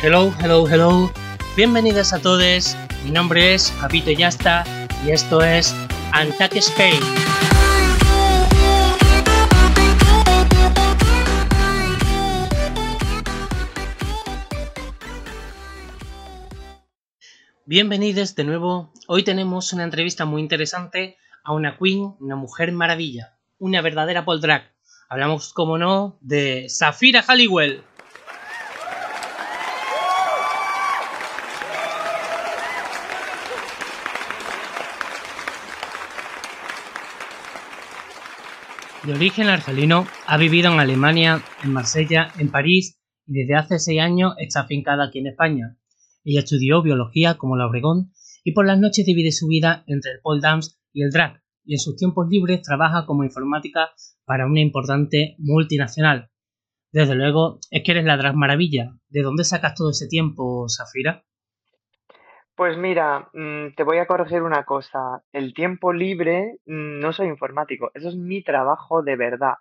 Hello, hello, hello. Bienvenidos a todos. Mi nombre es Papito Yasta y esto es Antac Spain. Bienvenidos de nuevo. Hoy tenemos una entrevista muy interesante a una queen, una mujer maravilla, una verdadera Paul Drag. Hablamos, como no, de Safira Halliwell. De origen argelino, ha vivido en Alemania, en Marsella, en París y desde hace seis años está afincada aquí en España. Ella estudió biología como la Obregón y por las noches divide su vida entre el pole dance y el drag y en sus tiempos libres trabaja como informática para una importante multinacional. Desde luego es que eres la drag maravilla. ¿De dónde sacas todo ese tiempo, Safira? Pues mira, mm, te voy a corregir una cosa. El tiempo libre, mm, no soy informático, eso es mi trabajo de verdad.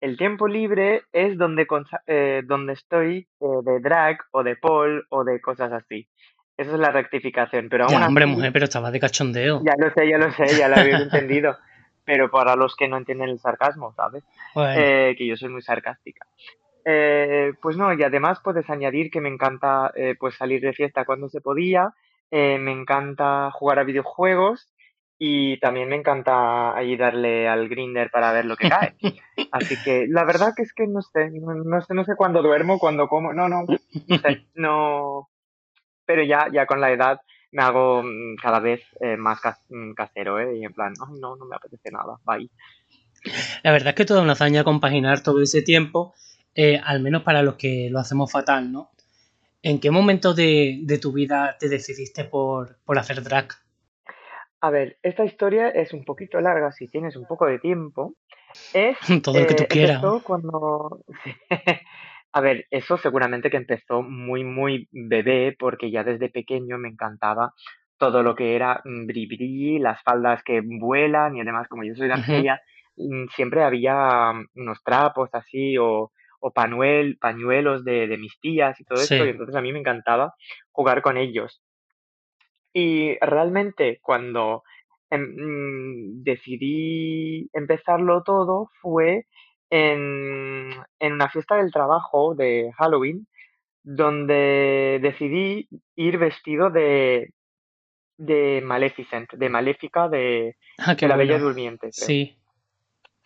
El tiempo libre es donde, eh, donde estoy eh, de drag o de pole o de cosas así. Esa es la rectificación. Pero ya, hombre, mujer, pero estaba de cachondeo. Ya lo sé, ya lo sé, ya lo había entendido. Pero para los que no entienden el sarcasmo, ¿sabes? Eh, que yo soy muy sarcástica. pues no, y además puedes añadir que me encanta pues salir de fiesta cuando se podía eh, me encanta jugar a videojuegos y también me encanta ahí darle al grinder para ver lo que cae. Así que la verdad que es que no sé, no, sé, no sé cuándo duermo, cuándo como, no, no, no sé, no. Pero ya, ya con la edad me hago mm, cada vez eh, más mm, casero, ¿eh? Y en plan, no, no me apetece nada, bye. La verdad es que toda una hazaña compaginar todo ese tiempo, eh, al menos para los que lo hacemos fatal, ¿no? ¿En qué momento de, tu vida te decidiste por, hacer drag? A ver, esta historia es un poquito larga si tienes un poco de tiempo. Es, Todo lo que tú eh, quieras. cuando... A ver, eso seguramente que empezó muy, muy bebé, porque ya desde pequeño me encantaba todo lo que era mm, bri las faldas que vuelan y además, como yo soy de Argelia, mm, siempre había mm, unos trapos así o o panuel, pañuelos de, de mis tías y todo eso, y entonces a mí me encantaba jugar con ellos. Y realmente cuando em, mm, decidí empezarlo todo fue en, en una fiesta del trabajo de Halloween, donde decidí ir vestido de, de Maleficent, de Maléfica de, ah, la Bella Durmiente. Sí.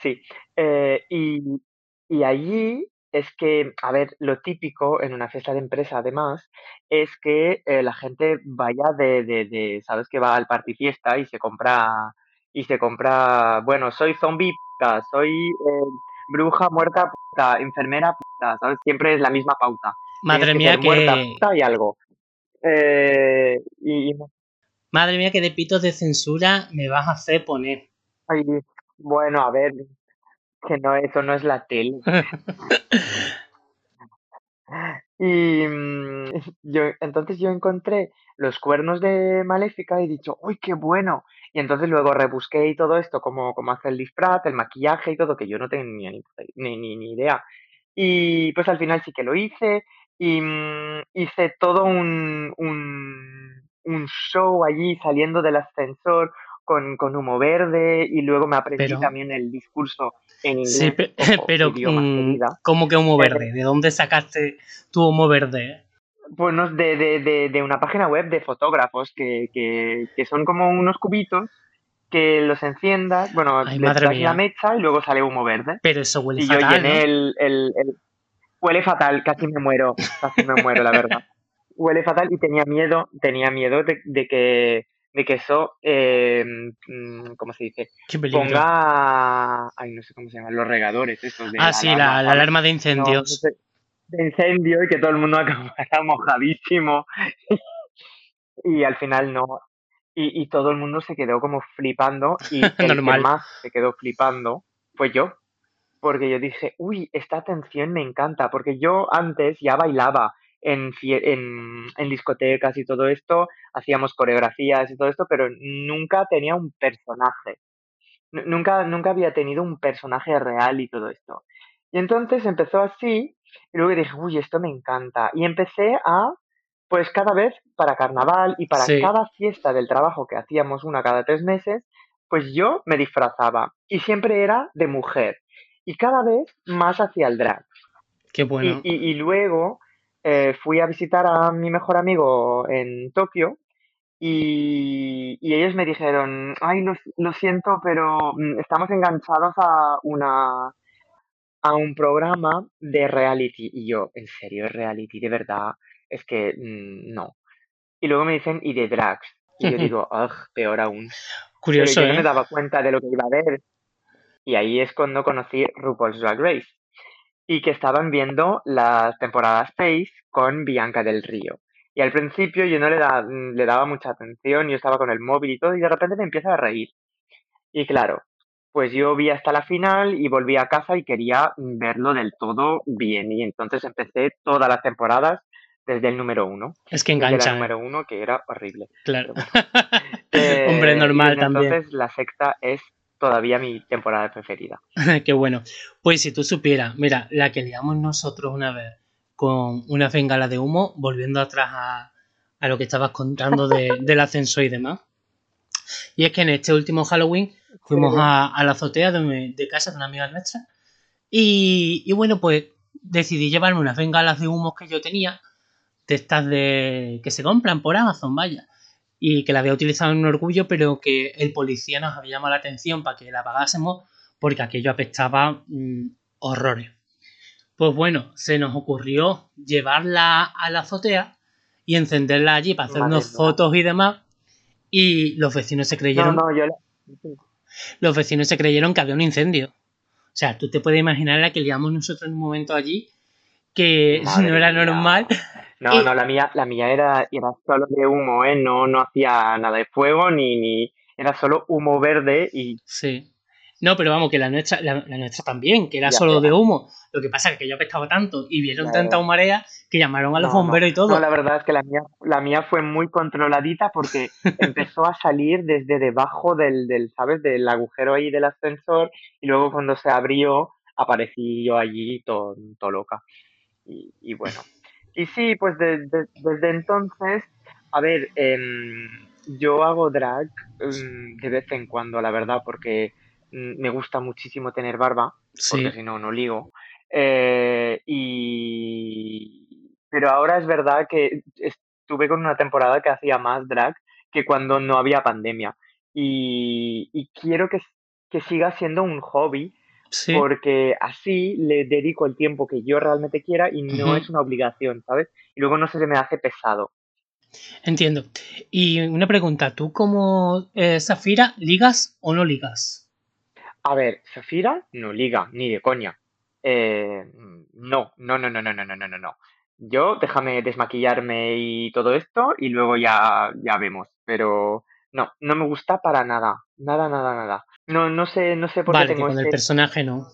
Sí. Eh, y, y allí es que, a ver, lo típico en una fiesta de empresa, además, es que eh, la gente vaya de, de, de, ¿sabes? Que va al party fiesta y se compra, y se compra, bueno, soy zombie, puta, soy eh, bruja muerta, puta, enfermera, puta, ¿sabes? Siempre es la misma pauta. Madre mía, que... Muerta, puta y algo. Eh, y... Madre mía, que de pitos de censura me vas a hacer poner. Ay, bueno, a ver, que no, eso no es la tele. y mm, yo, entonces yo encontré los cuernos de Maléfica y he dicho, ¡uy, qué bueno! Y entonces luego rebusqué y todo esto, como, como hace el disfraz, el maquillaje y todo, que yo no tenía ni, ni, ni idea. Y pues al final sí que lo hice y mm, hice todo un, un, un show allí saliendo del ascensor, con, con humo verde y luego me aprendí también el discurso en inglés. Sí, pero, mm, ¿cómo que humo verde? ¿De dónde sacaste tu humo verde? Bueno, de, de, de, una página web de fotógrafos que, que, que, son como unos cubitos que los enciendas, bueno, Ay, madre la mecha y luego sale humo verde. Pero eso huele y fatal, yo llené el, el, Huele fatal, casi me muero, casi me muero, la verdad. Huele fatal y tenía miedo, tenía miedo de que de que eso, eh, mm, ¿cómo se dice? Ponga, ay, no sé cómo se llaman, los regadores, esos de Ah, sí, la, alarma de incendios. de incendio y que todo el mundo acabara mojadísimo. y al final no. Y, y, todo el mundo se quedó como flipando y el que más se quedó flipando fue yo. Porque yo dije, uy, esta atención me encanta, porque yo antes ya bailaba, en, en, en, discotecas y todo esto, hacíamos coreografías y todo esto, pero nunca tenía un personaje. nunca, nunca había tenido un personaje real y todo esto. Y entonces empezó así, y luego dije, uy, esto me encanta. Y empecé a pues cada vez para carnaval y para Sí. cada fiesta del trabajo que hacíamos una cada tres meses, pues yo me disfrazaba y siempre era de mujer y cada vez más hacia el drag. Qué Y, bueno. y- y luego eh, fui a visitar a mi mejor amigo en Tokio y, y ellos me dijeron, ay, lo, lo siento, pero mm, estamos enganchados a una, a un programa de reality. Y yo, ¿en serio reality? De verdad, es que mm, no. Y luego me dicen, y de drags. Y yo digo, ugh, peor aún. Pero Curioso, yo no me ¿eh? daba cuenta de lo que iba a ver. Y ahí es cuando conocí RuPaul's Drag Race. Y que estaban viendo las temporadas 6 con Bianca del Río. Y al principio yo no le, da- le daba mucha atención, yo estaba con el móvil y todo, y de repente me empieza a reír. Y claro, pues yo vi hasta la final y volví a casa y quería verlo del todo bien. Y entonces empecé todas las temporadas desde el número uno. Es que Desde engancha, ¿eh? número uno, que era horrible. Claro. Eh, Hombre, y normal desde también. entonces la sexta es todavía mi temporada preferida. Qué bueno. Pues si tú supieras, mira, la que liamos nosotros una vez con una bengala de humo, volviendo atrás a, a lo que estabas contando de- del ascenso y demás. Y es que en este último Halloween fuimos a, a la azotea de, de casa de una amiga nuestra. Y, y bueno, pues decidí llevarme unas bengalas de humo que yo tenía, de estas de que se compran por Amazon, vaya. Y que la había utilizado en un orgullo, pero que el policía nos había llamado la atención para que la apagásemos porque aquello apestaba mm, horrores. Pues bueno, se nos ocurrió llevarla a la azotea y encenderla allí para hacernos Madre fotos y demás. Y los vecinos se creyeron, no, yo la- los vecinos se creyeron que había un incendio. O sea, tú te puedes imaginar la que liamos nosotros en un momento allí, que Madre no era mía. No, Y- no, la mía, la mía era, era solo de humo, ¿eh? No, no hacía nada de fuego ni, ni era solo humo verde y Sí. No, pero vamos, que la nuestra, la, la nuestra también, que era Ya, solo de humo. Lo que pasa es que yo apestaba tanto y vieron tanta ya. humarea que llamaron a los No, no, bomberos y todo. No, la verdad es que la mía, la mía fue muy controladita porque empezó a salir desde debajo del, del, ¿sabes? Del agujero ahí del ascensor y luego cuando se abrió aparecí yo allí todo, todo loca. Y, y bueno. Y sí, pues de- de- desde entonces, a ver, em, yo hago drag em, de vez en cuando, la verdad, porque me gusta muchísimo tener barba Sí, porque si no, no ligo. Eh, y... Pero ahora es verdad que estuve con una temporada que hacía más drag que cuando no había pandemia. Y, y quiero que, que siga siendo un hobby sí. porque así le dedico el tiempo que yo realmente quiera y no es una obligación, ¿sabes? Y luego no se me hace pesado. Entiendo. Y una pregunta, ¿tú como eh, Zafira ligas o no ligas? A ver, Safira no liga, ni de coña. Eh, no, no, no, no, no, no, no, no, no, no. Yo déjame desmaquillarme y todo esto y luego ya, ya vemos. Pero no, no me gusta para nada. Nada, nada, nada. No, no sé, no sé por qué que tengo con el este. personaje no.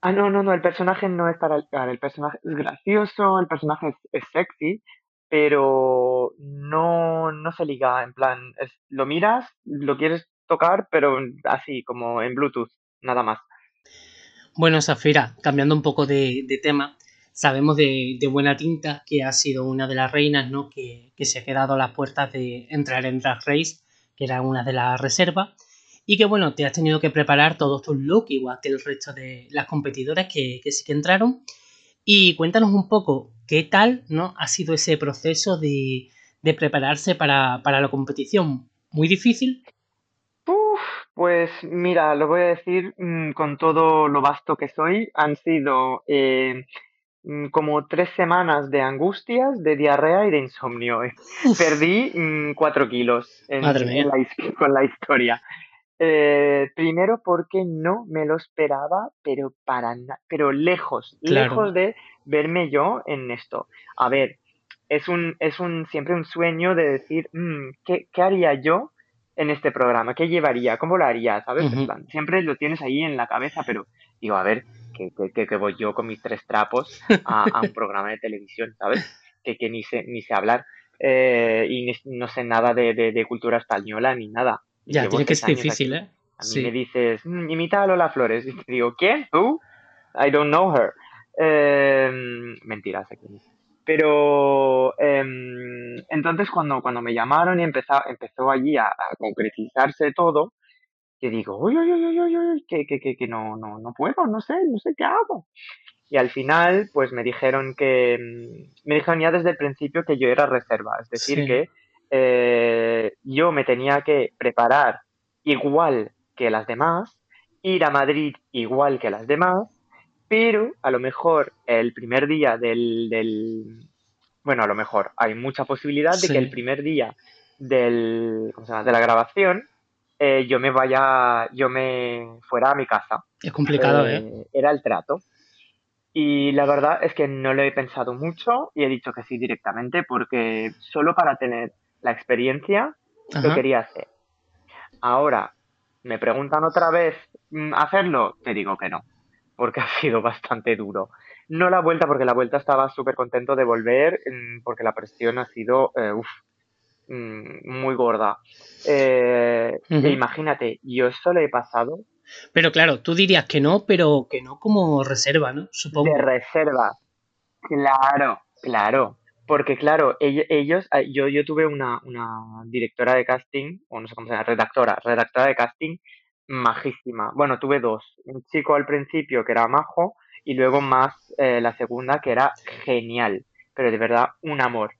Ah, no, no, no, el personaje no es para el, el personaje es gracioso, el personaje es, es sexy, pero no, no se liga, en plan, es, lo miras, lo quieres tocar, pero así, como en Bluetooth, nada más. Bueno, Zafira, cambiando un poco de, de tema, sabemos de, de buena tinta que ha sido una de las reinas, ¿no? Que, que se ha quedado a las puertas de entrar en Drag Race, que era una de las reservas, y que bueno, te has tenido que preparar todos tus looks, igual que el resto de las competidoras que, que sí que entraron. Y cuéntanos un poco qué tal ¿no? ha sido ese proceso de, de prepararse para, para la competición. ¿Muy difícil? Uf, pues mira, lo voy a decir mm, con todo lo vasto que soy. Han sido eh, mm, como tres semanas de angustias, de diarrea y de insomnio. Uf, Perdí mm, cuatro kilos en, en la con la historia. Eh, primero porque no me lo esperaba, pero para pero lejos, Claro. lejos de verme yo en esto. A ver, es un, es un siempre un sueño de decir, "Mm, ¿qué, qué haría yo en este programa? ¿Qué llevaría? ¿Cómo lo haría? ¿Sabes? En plan, siempre lo tienes ahí en la cabeza, pero digo, a ver, que, que, que- que voy yo con mis tres trapos a, a un programa de televisión, ¿sabes? Que, que ni sé, ni sé hablar. eh, y ni- no sé nada de, de- de cultura española ni nada. Y Ya, tiene que ser difícil, aquí. ¿eh? A mí Sí. me dices, "Mm, imita a Lola Flores. Y te digo, ¿quién? ¿Tú? I don't know her. Eh, mentira, sé quién es. Pero em, entonces cuando, cuando me llamaron y empezó, empezó allí a, concretizarse todo, yo digo, uy, uy, uy, uy, uy, que, que, que, que no, no, no puedo, no sé, no sé qué hago. Y al final, pues me dijeron que, me dijeron ya desde el principio que yo era reserva, es decir, que eh, yo me tenía que preparar igual que las demás, ir a Madrid igual que las demás, pero a lo mejor el primer día del, del bueno, a lo mejor hay mucha posibilidad de que el primer día del, ¿cómo se llama? de la grabación eh, yo me vaya, yo me fuera a mi casa. Es complicado, ¿eh? ¿eh? Era el trato. Y la verdad es que no lo he pensado mucho y he dicho que sí directamente porque solo para tener la experiencia lo quería hacer. Ahora, me preguntan otra vez mm, hacerlo, te digo que no, porque ha sido bastante duro. No la vuelta, porque la vuelta estaba súper contento de volver, mm, porque la presión ha sido eh, mm, muy gorda. Eh, e imagínate, yo eso le he pasado pero claro, tú dirías que no, pero que no como reserva, ¿no? Supongo. De reserva. Claro, claro. Porque claro, ellos, ah, yo, yo tuve una, una directora de casting, o no sé cómo se llama, redactora, redactora de casting majísima. Bueno, tuve dos. Un chico al principio que era majo y luego más eh, la segunda que era genial, pero de verdad un amor.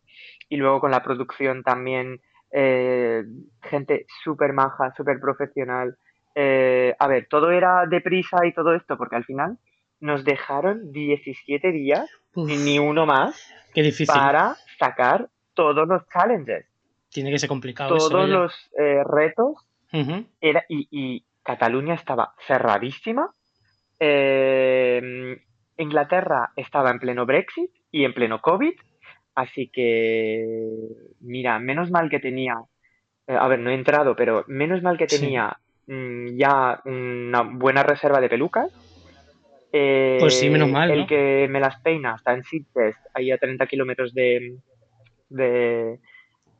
Y luego con la producción también, eh, gente súper maja, súper profesional. Eh, a ver, todo era deprisa y todo esto, porque al final nos dejaron 17 días, ni uno más, qué difícil. para sacar todos los challenges. Tiene que ser complicado. Todos los eh, retos. era, y, Cataluña estaba cerradísima. Eh, Inglaterra estaba en pleno Brexit y en pleno COVID. Así que, mira, menos mal que tenía, a ver, no he entrado, pero menos mal que tenía Mm, ya una buena reserva de pelucas. Pues sí, menos mal. El que me las peina está en Sitges, ahí a 30 kilómetros de, de,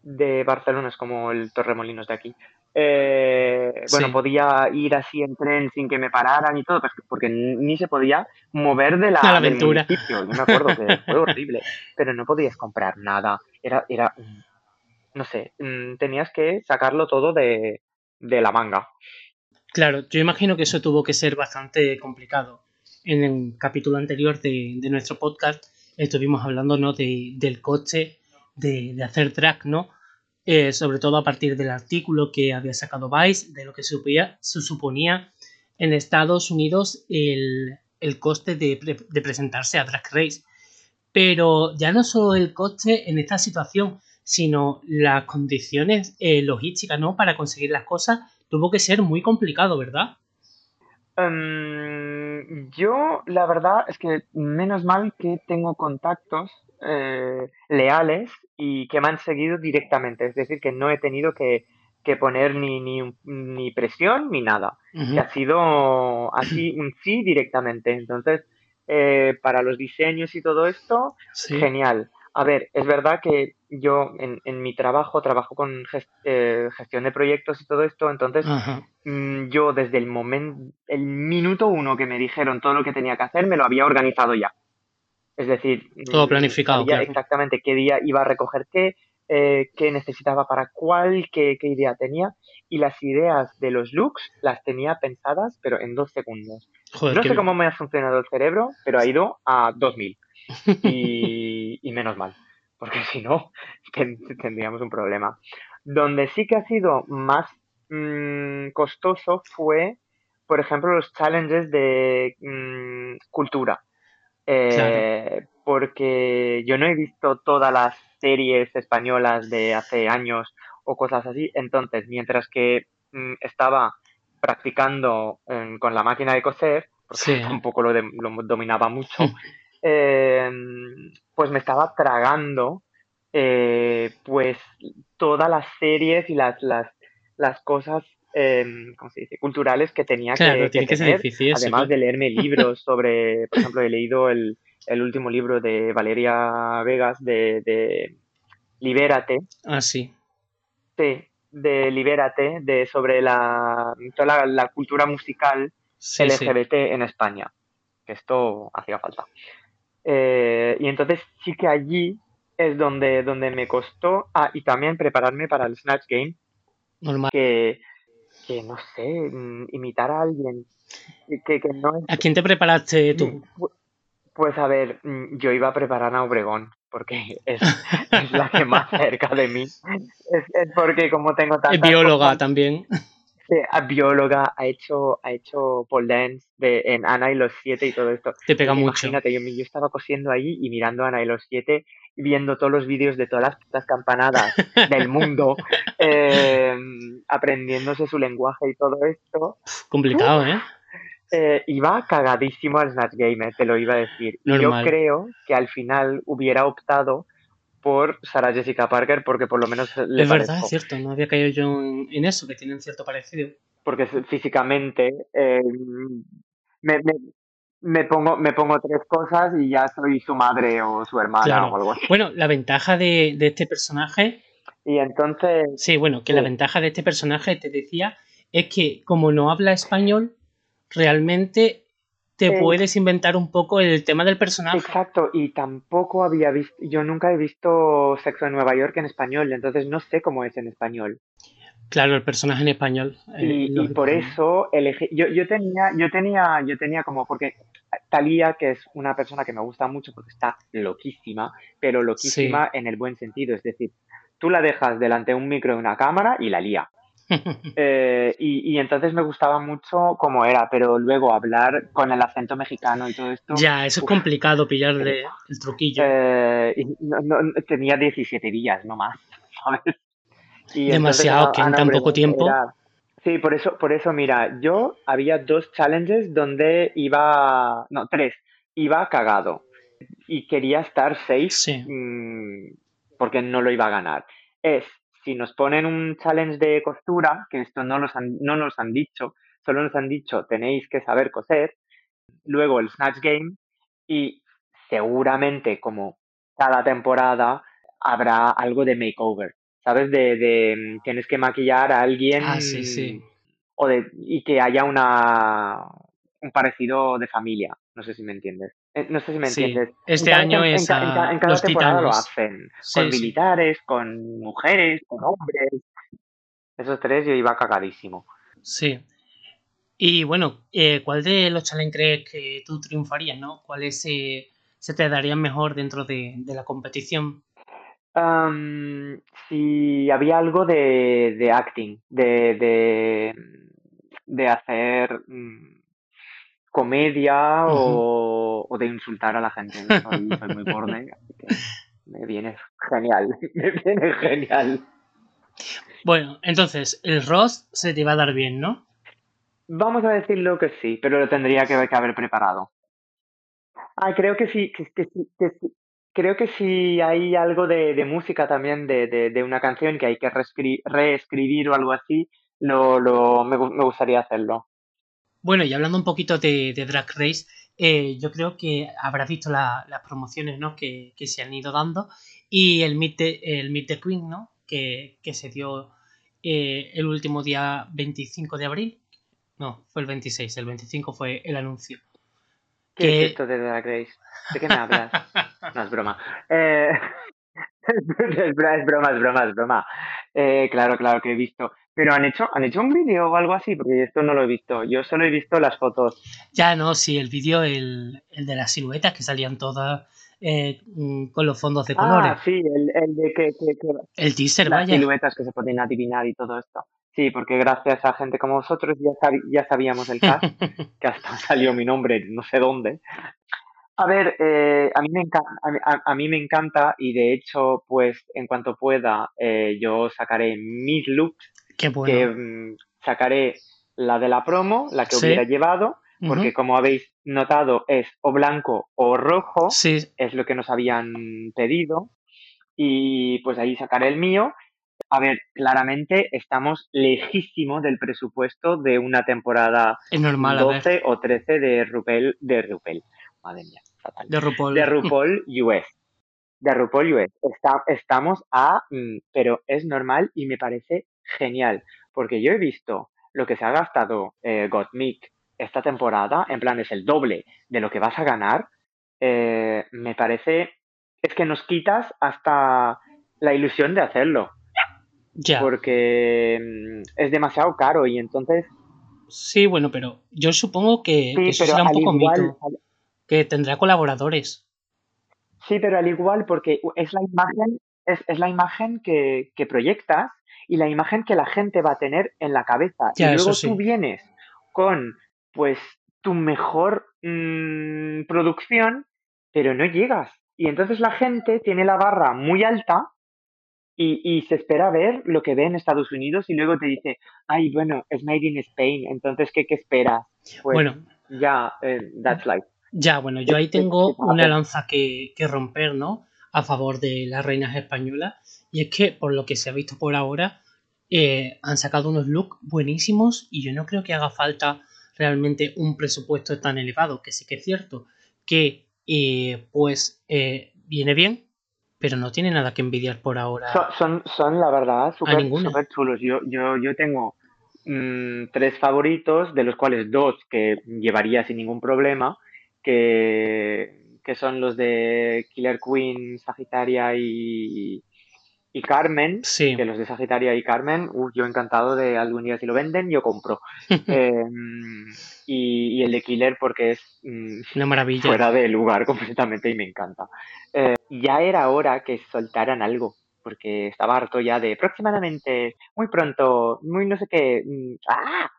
de, Barcelona, es como el Torremolinos de aquí. Eh, bueno, podía ir así en tren sin que me pararan y todo, pues, porque ni se podía mover de la, aventura. Yo me acuerdo que fue horrible, pero no podías comprar nada. Era, era, no sé, mm, tenías que sacarlo todo de, de la manga. Claro, yo imagino que eso tuvo que ser bastante complicado. En el capítulo anterior de, nuestro podcast estuvimos hablando ¿no? de, del coche, de, hacer track, ¿no? Eh, sobre todo a partir del artículo que había sacado Vice, de lo que se, suponía en Estados Unidos el, coste de, presentarse a Drag Race. Pero ya no solo el coste en esta situación, sino las condiciones eh, logísticas, ¿no? Para conseguir las cosas tuvo que ser muy complicado, ¿verdad? Em, yo, la verdad es que menos mal que tengo contactos eh, leales y que me han seguido directamente, es decir, que no he tenido que, poner ni, ni, presión ni nada, que ha sido así un sí directamente. Entonces, eh, para los diseños y todo esto, genial. A ver, es verdad que yo en, en mi trabajo trabajo con eh, gestión de proyectos y todo esto, entonces mm, yo desde el momento, el minuto uno que me dijeron todo lo que tenía que hacer, me lo había organizado ya. Es decir, todo mm, planificado. Sabía exactamente qué día iba a recoger qué, eh, qué necesitaba para cuál, qué, qué, idea tenía. Y las ideas de los looks las tenía pensadas, pero en dos segundos. no sé cómo me ha funcionado el cerebro, pero ha ido a 2000. y, menos mal, porque si no tendríamos un problema. Donde sí que ha sido más mm, costoso fue, por ejemplo, los challenges de mm, cultura. Eh, porque yo no he visto todas las series españolas de hace años o cosas así. Entonces, mientras que mm, estaba practicando con la máquina de coser, porque tampoco lo, lo, dominaba mucho, Eh, pues me estaba tragando eh, pues todas las series y las, las, las cosas em, ¿cómo se dice? culturales que tenía que, tener, además de leerme libros sobre, por ejemplo, he leído el, el último libro de Valeria Vegas de, de Libérate. Ah, sí. Sí, de Libérate, de sobre la, toda la, cultura musical LGBT en España. Que esto hacía falta. Eh, y entonces sí que allí es donde, donde me costó, ah, y también prepararme para el Snatch Game, Normal. que, que no sé, mm, imitar a alguien que, que no es... ¿A quién te preparaste tú? Pu- Pues a ver, mm, yo iba a preparar a Obregón, porque es, es la que más cerca de mí. Es, es porque como tengo Es tantas bióloga cosas, también. Sí, a bióloga, ha hecho, ha hecho pole dance de, en Ana y los siete y todo esto. Te pega mucho. imagínate, yo, yo estaba cosiendo ahí y mirando a Ana y los siete, viendo todos los vídeos de todas las, putas campanadas del mundo, eh, aprendiéndose su lenguaje y todo esto. Complicado, ¿eh? Eh, iba cagadísimo al Snatch Game, eh, te lo iba a decir. Y yo Normal. creo que al final hubiera optado por Sarah Jessica Parker porque por lo menos le Es verdad, parezco. es cierto. No había caído yo en, en eso, que tienen cierto parecido. porque físicamente eh, me, me- me pongo, me pongo tres cosas y ya soy su madre o su hermana Claro. o algo así. Bueno, la ventaja de, de este personaje, Y entonces, sí, bueno, que la ventaja de este personaje, te decía, es que como no habla español, realmente te Eh, puedes inventar un poco el tema del personaje. exacto, y tampoco había visto, yo nunca he visto Sexo en Nueva York en español, entonces no sé cómo es en español. Claro, el personaje en español. eh, Y, por eso elegí, yo, yo tenía, yo tenía, yo tenía como, porque Talía, que es una persona que me gusta mucho porque está loquísima, pero loquísima en el buen sentido, es decir, tú la dejas delante de un micro y una cámara y la lía. Eh, y, y entonces me gustaba mucho cómo era, pero luego hablar con el acento mexicano y todo esto, ya, eso es complicado pillarle el truquillo. eh, y no- no- tenía 17 días, no más, ¿sabes? Y entonces Demasiado, que en tan poco tiempo. era- Sí, por eso, por eso, mira, yo había dos challenges donde iba, no, tres, iba cagado y quería estar safe Sí. mm, porque no lo iba a ganar. Es, si nos ponen un challenge de costura, que esto no, los han- no nos han dicho, solo nos han dicho tenéis que saber coser, luego el Snatch Game y seguramente como cada temporada habrá algo de makeover, ¿sabes? De, de mm, tienes que maquillar a alguien Ah, sí, sí. o de, y que haya una un parecido de familia, no sé si me entiendes. Eh, no sé si me Sí. entiendes. Este en año en es en a en cada los temporada lo hacen, Sí, con sí. militares, con mujeres, con hombres. Esos tres yo iba cagadísimo. Sí. Y bueno, eh, ¿cuál de los challenges crees que tú triunfarías, no? ¿Cuáles se, se te darían mejor dentro de, de la competición? Am, si había algo de, de acting, de, de, de hacer mm, comedia o, o de insultar a la gente. Soy, soy muy borde, así que me viene genial, me viene genial. Bueno, entonces, el roast se te va a dar bien, ¿no? Vamos a decirlo que sí, pero lo tendría que, que haber preparado. Ah, creo que sí, que, que sí, que sí. Creo que sí hay algo de, de música también, de, de, de una canción que hay que reescri- reescribir o algo así, lo, lo, me, me gustaría hacerlo. Bueno, y hablando un poquito de, de Drag Race, eh, yo creo que habrás visto la- las promociones ¿no? que, que se han ido dando y el Meet the, el Meet the Queen, ¿no? Que, que se dio eh, el último día 25 de abril. No, fue el 26, el 25 fue el anuncio. ¿Qué Que- es esto de Drag Race? ¿De qué me hablas? No, es broma. Eh, es, bra- es broma, es broma, es broma. Claro, claro que he visto. Pero han hecho, han hecho un vídeo o algo así, porque esto no lo he visto. Yo solo he visto las fotos. Ya no, sí, el vídeo, el, el de las siluetas que salían todas eh, mm, con los fondos de colores. Ah, sí, el, el de que, que, que el teaser, las vaya. siluetas que se pueden adivinar y todo esto. Sí, porque gracias a gente como vosotros ya, sabi- ya sabíamos el cast, que hasta salió mi nombre no sé dónde. A ver, eh, a, mí me encanta, a- a mí me encanta y de hecho, pues en cuanto pueda, eh, yo sacaré mis looks, Qué que bueno. mm, sacaré la de la promo, la que Sí. hubiera llevado, porque como habéis notado es o blanco o rojo, Sí, es lo que nos habían pedido y pues ahí sacaré el mío. A ver, claramente estamos lejísimo del presupuesto de una temporada es normal, a ver. 12 o 13 de RuPaul, de RuPaul, madre mía, fatal. De RuPaul. De RuPaul US. De RuPaul US. Está- estamos a, mm, pero es normal y me parece genial, porque yo he visto lo que se ha gastado eh, Gottmik esta temporada, en plan es el doble de lo que vas a ganar eh, me parece, es que nos quitas hasta la ilusión de hacerlo. Ya. Porque mm, es demasiado caro y entonces... Sí, bueno, pero yo supongo que, Sí, eso será un poco igual, mito, que tendrá colaboradores. Sí, pero al igual, porque es la imagen, es, es la imagen que, que proyectas y la imagen que la gente va a tener en la cabeza. Y Ya, luego tú vienes con, pues, tu mejor mm, producción, pero no llegas. Y entonces la gente tiene la barra muy alta y, y se espera ver lo que ve en Estados Unidos y luego te dice, ay, bueno, es made in Spain, entonces, ¿qué, qué esperas? Pues Bueno, ya, eh, that's life. ya, bueno, yo ¿Qué, ahí qué tengo a una lanza que, que romper, ¿no? A favor de las reinas españolas. Y es que, por lo que se ha visto por ahora, eh, han sacado unos looks buenísimos y yo no creo que haga falta realmente un presupuesto tan elevado, que sí que es cierto que eh, pues eh, viene bien, pero no tiene nada que envidiar por ahora son, son, la verdad, súper chulos. Yo, yo, yo tengo mm, tres favoritos, de los cuales dos que llevaría sin ningún problema, que, que son los de Killer Queen, Sagitaria y, y Carmen, que Sí, los de Sagitaria y Carmen, uf, yo encantado de algún día si lo venden, yo compro. Em, y, y el de Killer porque es mm, una maravilla. fuera de lugar completamente y me encanta. Ya era hora que soltaran algo, porque estaba harto ya de próximamente, muy pronto, muy no sé qué. mm, ¡Ah!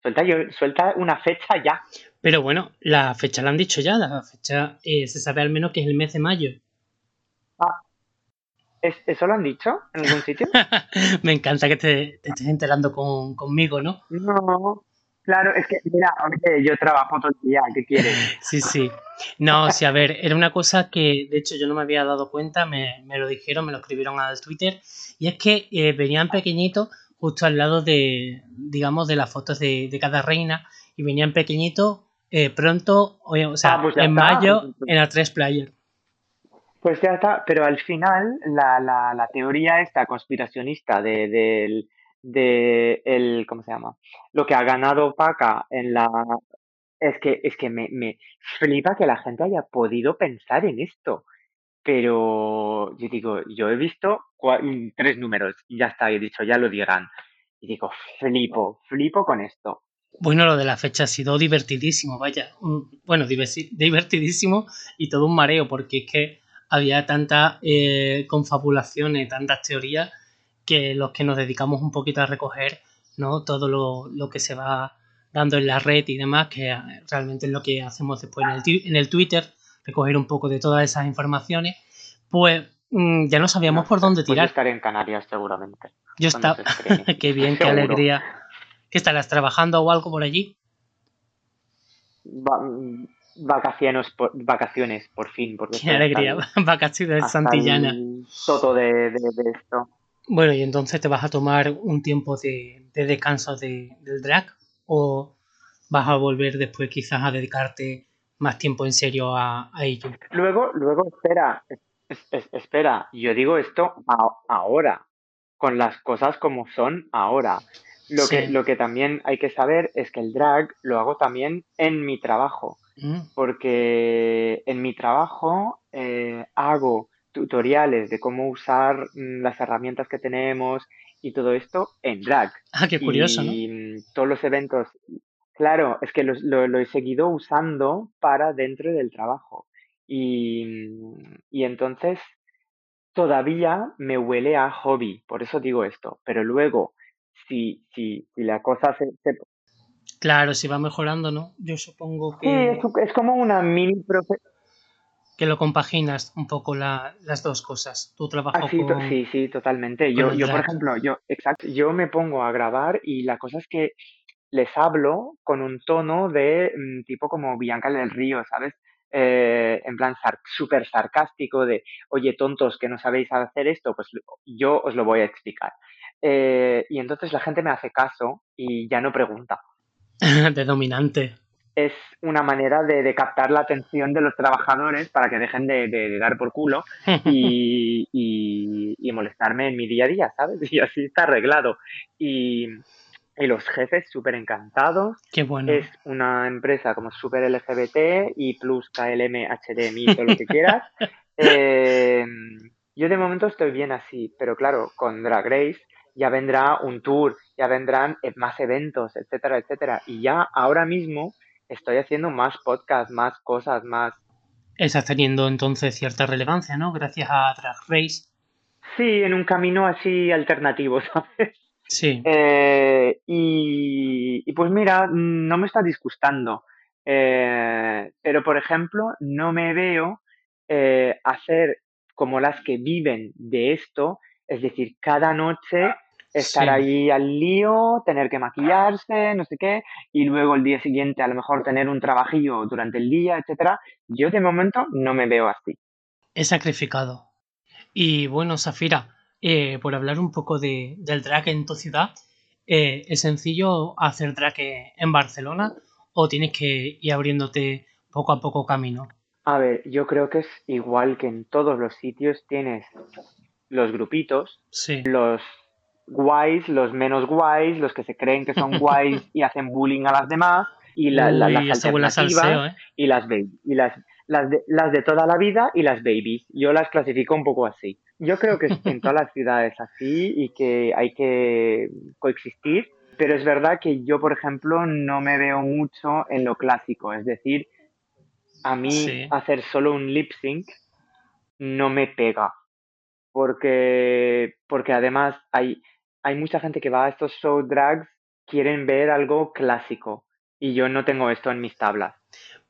Suelta, yo, suelta una fecha ya. Pero bueno, la fecha la han dicho ya, la fecha eh, se sabe al menos que es el mes de mayo. ¿Es- ¿eso lo han dicho en algún sitio? Me encanta que te, te estés enterando con, conmigo, ¿no? No. Claro, es que, mira, oye, yo trabajo todo el día, ¿qué quieres? Sí, sí. No, sí, a ver, era una cosa que de hecho yo no me había dado cuenta, me, me lo dijeron, me lo escribieron al Twitter, y es que eh, venían pequeñitos justo al lado de, digamos, de las fotos de, de cada reina, y venían pequeñitos eh, pronto, o, o Ah, sea, pues en está. mayo en la 3 Player. Pues ya está, pero al final la, la, la teoría esta conspiracionista de, del de el, ¿cómo se llama? Lo que ha ganado Paca en la... Es que, es que me, me flipa que la gente haya podido pensar en esto. Pero yo digo, yo he visto tres números y ya está, he dicho, ya lo dirán. Y digo, flipo, flipo con esto. Bueno, lo de la fecha ha sido divertidísimo, vaya. Bueno, divertidísimo y todo un mareo, porque es que había tantas eh, confabulaciones, tantas teorías, que los que nos dedicamos un poquito a recoger ¿no? todo lo, lo que se va dando en la red y demás, que realmente es lo que hacemos después en el, en el Twitter, recoger un poco de todas esas informaciones, pues mm, ya no sabíamos No por dónde yo tirar. estaré en Canarias seguramente, Yo estaba... qué bien, qué Seguro. alegría. ¿Qué estarás trabajando o algo por allí? Va- mm, vacaciones, por, vacaciones, por fin, porque Qué alegría, vacaciones Santillana. el toto de, de, de esto. Bueno, y entonces te vas a tomar un tiempo de, de descanso de- del drag o vas a volver después quizás a dedicarte más tiempo en serio a, a ello. Luego, luego, espera, es- es- es- espera, yo digo esto a- ahora, con las cosas como son ahora. Lo que, lo que también hay que saber es que el drag lo hago también en mi trabajo, Mm, porque en mi trabajo eh, hago tutoriales de cómo usar mm, las herramientas que tenemos y todo esto en drag. Ah, qué curioso, ¿no? Y mm, todos los eventos, claro, es que lo, lo he seguido usando para dentro del trabajo. Y, mm, y entonces todavía me huele a hobby, por eso digo esto. Pero luego, si, si, si la cosa se, se- Claro, si va mejorando, ¿no? Yo supongo Sí, es, que, es como una mini profe... que lo compaginas un poco la- las dos cosas, tu trabajo Ah, sí, con, sí, sí, totalmente. Yo, yo, por ejemplo, yo, exacto, yo me pongo a grabar y la cosa es que les hablo con un tono de mm, tipo como Bianca del Río, ¿sabes? Eh, en plan sar- súper sarcástico de, oye, tontos que no sabéis hacer esto, pues yo os lo voy a explicar. Eh, y entonces la gente me hace caso y ya no pregunta. de dominante. Es una manera de, de captar la atención de los trabajadores para que dejen de, de- de dar por culo y, y- y molestarme en mi día a día, ¿sabes? Y así está arreglado. Y, y los jefes súper encantados. Qué bueno. Es una empresa como súper LGBT y plus KLM, HDMI, todo lo que quieras. Eh, yo de momento estoy bien así, pero claro, con Drag Race ya vendrá un tour, ya vendrán eh, más eventos, etcétera, etcétera. Y ya ahora mismo estoy haciendo más podcasts, más cosas, más... Estás teniendo entonces cierta relevancia, ¿no? Gracias a Drag Race. Sí, en un camino así alternativo, ¿sabes? Sí. Eh, y, y, pues mira, no me está disgustando. Eh, pero, por ejemplo, no me veo eh, hacer como las que viven de esto, es decir, cada noche estar Sí. ahí al lío, tener que maquillarse, no sé qué, y luego el día siguiente a lo mejor tener un trabajillo durante el día, etcétera. Yo de momento no me veo así. He sacrificado. Y bueno, Zafira, eh, por hablar un poco de, del drag en tu ciudad, eh, ¿es sencillo hacer drag en Barcelona o tienes que ir abriéndote poco a poco camino? A ver, yo creo que es igual que en todos los sitios tienes los grupitos, Sí, los guays, los menos guays, los que se creen que son guays y hacen bullying a las demás, y la- las alternativas salseo, ¿eh? y las baby, y las, las, de, las de toda la vida y las babies. Yo las clasifico un poco así. Yo creo que en todas las ciudades así y que hay que coexistir, pero es verdad que yo, por ejemplo, no me veo mucho en lo clásico, es decir, a mí Sí. hacer solo un lip sync no me pega, porque, porque además hay, hay mucha gente que va a estos show drags, quieren ver algo clásico, y yo no tengo esto en mis tablas.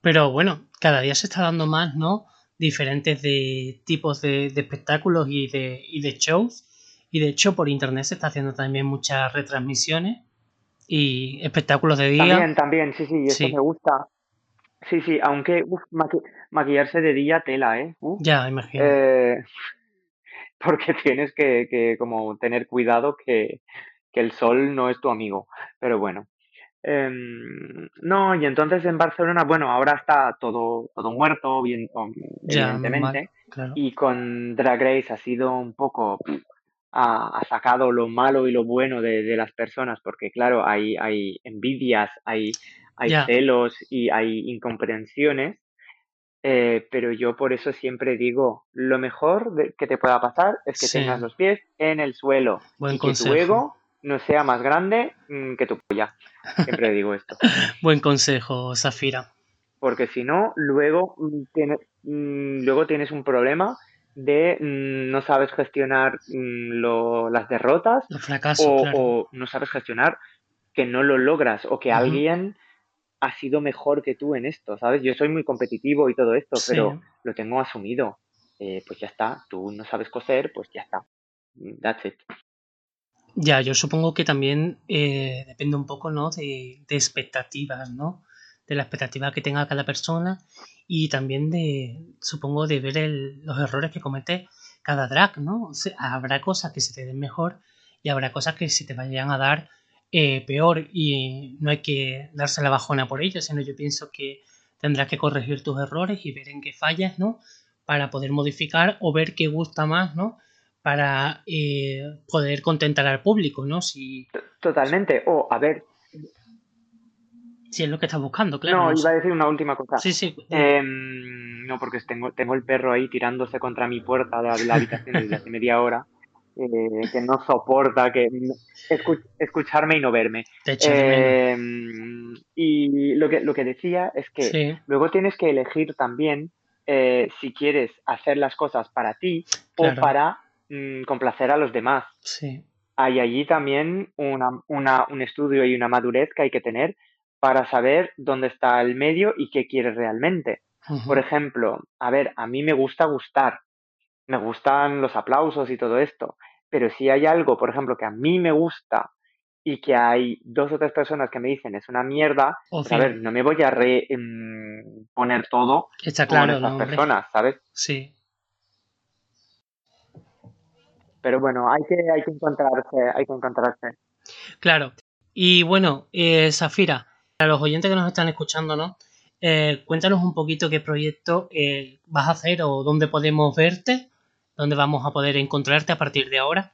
Pero bueno, cada día se está dando más, ¿no? Diferentes de tipos de, de espectáculos y de, y de shows. Y de hecho por internet se está haciendo también muchas retransmisiones y espectáculos de día. También, también, sí, sí, eso Sí. me gusta. Sí, sí, aunque uf, maqui- maquillarse de día tela, ¿eh? Uf. Ya, imagino. Eh, porque tienes que, que como tener cuidado que, que el sol no es tu amigo. Pero bueno. Em, no, y entonces en Barcelona, bueno, ahora está todo, todo muerto, bien, ya, evidentemente. claro. Y con Drag Race ha sido un poco, ha, ha sacado lo malo y lo bueno de, de las personas, porque claro, hay, hay envidias, hay, hay celos y hay incomprensiones. Eh, pero yo por eso siempre digo, lo mejor de- que te pueda pasar es que sí, tengas los pies en el suelo buen y que tu consejo. ego no sea más grande mm, que tu polla. Siempre digo esto. Buen consejo, Zafira. Porque si no, luego, mm, tiene- mm, luego tienes un problema de no sabes gestionar lo- las derrotas o, claro. o no sabes gestionar que no lo logras o que alguien ha sido mejor que tú en esto, ¿sabes? Yo soy muy competitivo y todo esto, Sí, pero lo tengo asumido. Eh, pues ya está, tú no sabes coser, pues ya está. That's it. ya, yo supongo que también eh, depende un poco, ¿no? De, de expectativas, ¿no? De la expectativa que tenga cada persona y también de, supongo, de ver el- los errores que comete cada drag, ¿no? O sea, habrá cosas que se te den mejor y habrá cosas que se te vayan a dar eh, peor y no hay que darse la bajona por ello, sino yo pienso que tendrás que corregir tus errores y ver en qué fallas, ¿no? Para poder modificar o ver qué gusta más, ¿no? Para eh, poder contentar al público, ¿no? Si, Totalmente. O, a ver, si es lo que estás buscando, claro. no, no iba a decir una última cosa. Sí, sí. eh, Em, no, porque tengo, tengo el perro ahí tirándose contra mi puerta de la, de la habitación desde hace media hora, eh, que no soporta que escu- escucharme y no verme. te. Em, y lo que, lo que decía es que Sí, luego tienes que elegir también eh, si quieres hacer las cosas para ti o para mm, complacer a los demás. Sí, Hay allí también una, una- un estudio y una madurez que hay que tener para saber dónde está el medio y qué quieres realmente. Por ejemplo, a ver, a mí me gusta gustar, me gustan los aplausos y todo esto, pero si hay algo, por ejemplo, que a mí me gusta y que hay dos o tres personas que me dicen es una mierda, pues a ver, no me voy a re, em, poner todo Está con claro, estas ¿no, hombre? personas, ¿sabes? Sí, Pero bueno, hay que, hay que encontrarse, hay que encontrarse. claro. Y bueno, eh, Zafira, a los oyentes que nos están escuchando, ¿no? Eh, cuéntanos un poquito qué proyecto eh, vas a hacer o dónde podemos verte, dónde vamos a poder encontrarte a partir de ahora.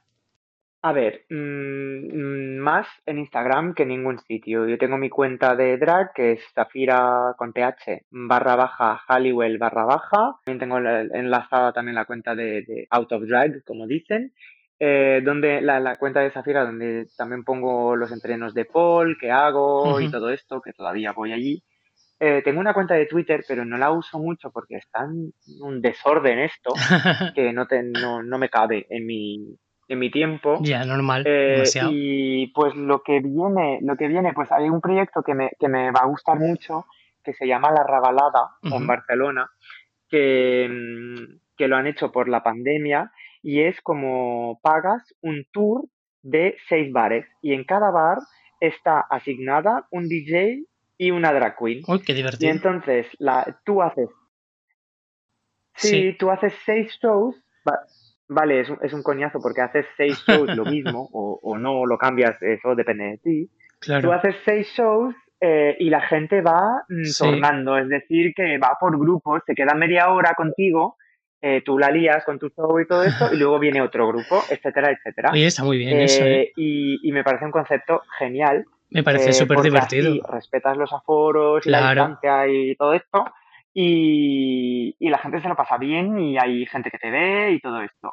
A ver, mm, más en Instagram que en ningún sitio. Yo tengo mi cuenta de drag que es Zafira con PH barra baja Halliwell barra baja. También tengo enlazada también la cuenta de, Out of Drag, como dicen. Eh, donde la, cuenta de Zafira donde también pongo los entrenos de Paul, que hago y todo esto, que todavía voy allí. Eh, tengo una cuenta de Twitter, pero no la uso mucho porque está en un desorden esto que no, no, no me cabe en mi, en mi tiempo. Ya, normal, eh, Y pues lo que viene, lo que viene, pues hay un proyecto que me, que me va a gustar mucho, que se llama La Rabalada, en Barcelona, que, mm, que lo han hecho por la pandemia, y es como pagas un tour de seis bares, y en cada bar está asignada un DJ y una drag queen. Uy, qué divertido. Y entonces la, tú haces... Sí, tú haces seis shows, vale, es un, es un coñazo porque haces seis shows lo mismo o, o no lo cambias, eso depende de ti. Tú haces seis shows eh, y la gente va mm, tornando, es decir, que va por grupos, se queda media hora contigo, eh, tú la lías con tu show y todo esto, y luego viene otro grupo, etcétera, etcétera. Oye, está muy bien eso. ¿eh? Y, y, me parece un concepto genial. Me parece súper divertido. respetas los aforos y la distancia y todo esto, y, y, la gente se lo pasa bien y hay gente que te ve y todo esto.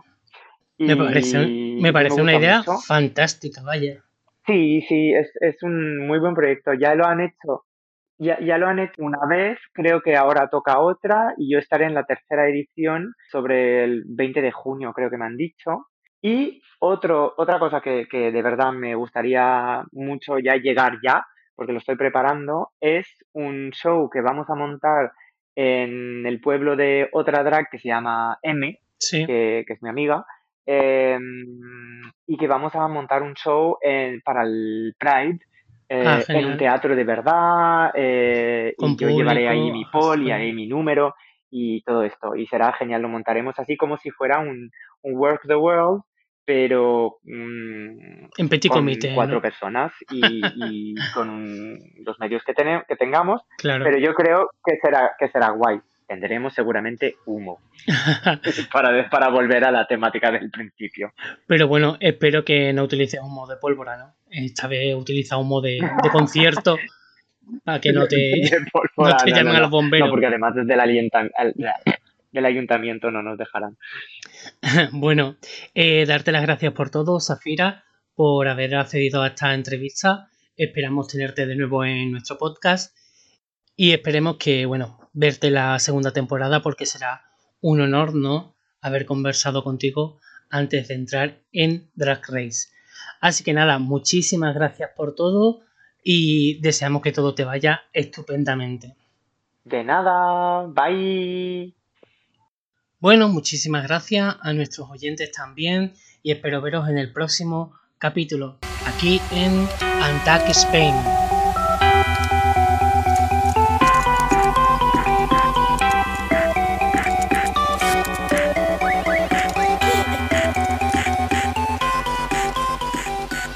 me parece, me parece una idea fantástica, vaya. Sí, sí, es, es, un muy buen proyecto. Ya lo han hecho, ya, ya lo han hecho una vez, creo que ahora toca otra y yo estaré en la tercera edición sobre el 20 de junio, creo que me han dicho. Y otro, otra cosa que, que de verdad me gustaría mucho ya llegar ya, porque lo estoy preparando, es un show que vamos a montar en el pueblo de otra drag que se llama M, que, es mi amiga, em, y que vamos a montar un show para el Pride eh, ah, en un teatro de verdad, eh, y yo llevaré ahí mi pol y ahí mi número y todo esto, y será genial, lo montaremos así como si fuera un, un Work the World, pero mm, en petit con comité, cuatro personas y, con los medios que, tenemos, que tengamos. Pero yo creo que será, que será guay. Tendremos seguramente humo para, para volver a la temática del principio. Pero bueno, espero que no utilices humo de pólvora, ¿no? Esta vez utiliza humo de, de concierto para que no te, no te llamen a los bomberos. No, porque además desde el alientan del ayuntamiento no nos dejarán. bueno, eh, darte las gracias por todo, Safira, por haber accedido a esta entrevista. Esperamos tenerte de nuevo en nuestro podcast y esperemos que, bueno, verte la segunda temporada porque será un honor, ¿no? Haber conversado contigo antes de entrar en Drag Race. Así que nada, muchísimas gracias por todo y deseamos que todo te vaya estupendamente. De nada, bye. Bueno, muchísimas gracias a nuestros oyentes también y espero veros en el próximo capítulo aquí en Antac Spain.